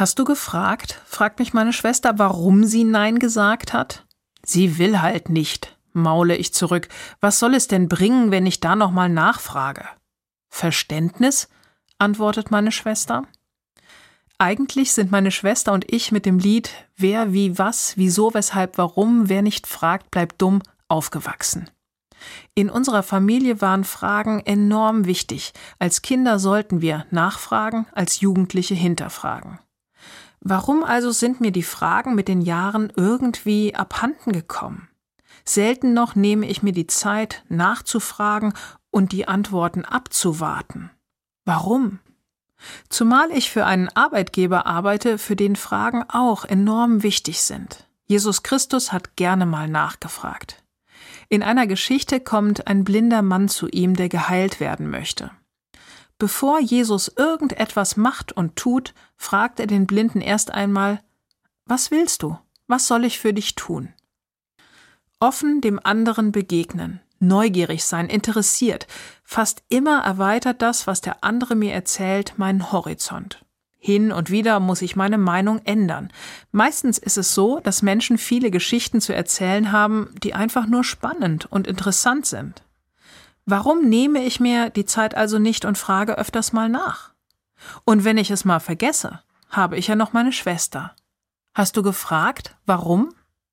Hast du gefragt? fragt mich meine Schwester, warum sie Nein gesagt hat. Sie will halt nicht, maule ich zurück. Was soll es denn bringen, wenn ich da nochmal nachfrage? Verständnis? antwortet meine Schwester. Eigentlich sind meine Schwester und ich mit dem Lied Wer, wie, was, wieso, weshalb, warum, wer nicht fragt, bleibt dumm aufgewachsen. In unserer Familie waren Fragen enorm wichtig. Als Kinder sollten wir nachfragen, als Jugendliche hinterfragen. Warum also sind mir die Fragen mit den Jahren irgendwie abhanden gekommen? Selten noch nehme ich mir die Zeit, nachzufragen und die Antworten abzuwarten. Warum? Zumal ich für einen Arbeitgeber arbeite, für den Fragen auch enorm wichtig sind. Jesus Christus hat gerne mal nachgefragt. In einer Geschichte kommt ein blinder Mann zu ihm, der geheilt werden möchte. Bevor Jesus irgendetwas macht und tut, fragt er den Blinden erst einmal Was willst du? Was soll ich für dich tun? Offen dem anderen begegnen, neugierig sein, interessiert, fast immer erweitert das, was der andere mir erzählt, meinen Horizont. Hin und wieder muss ich meine Meinung ändern. Meistens ist es so, dass Menschen viele Geschichten zu erzählen haben, die einfach nur spannend und interessant sind. Warum nehme ich mir die Zeit also nicht und frage öfters mal nach? Und wenn ich es mal vergesse, habe ich ja noch meine Schwester. Hast du gefragt, warum?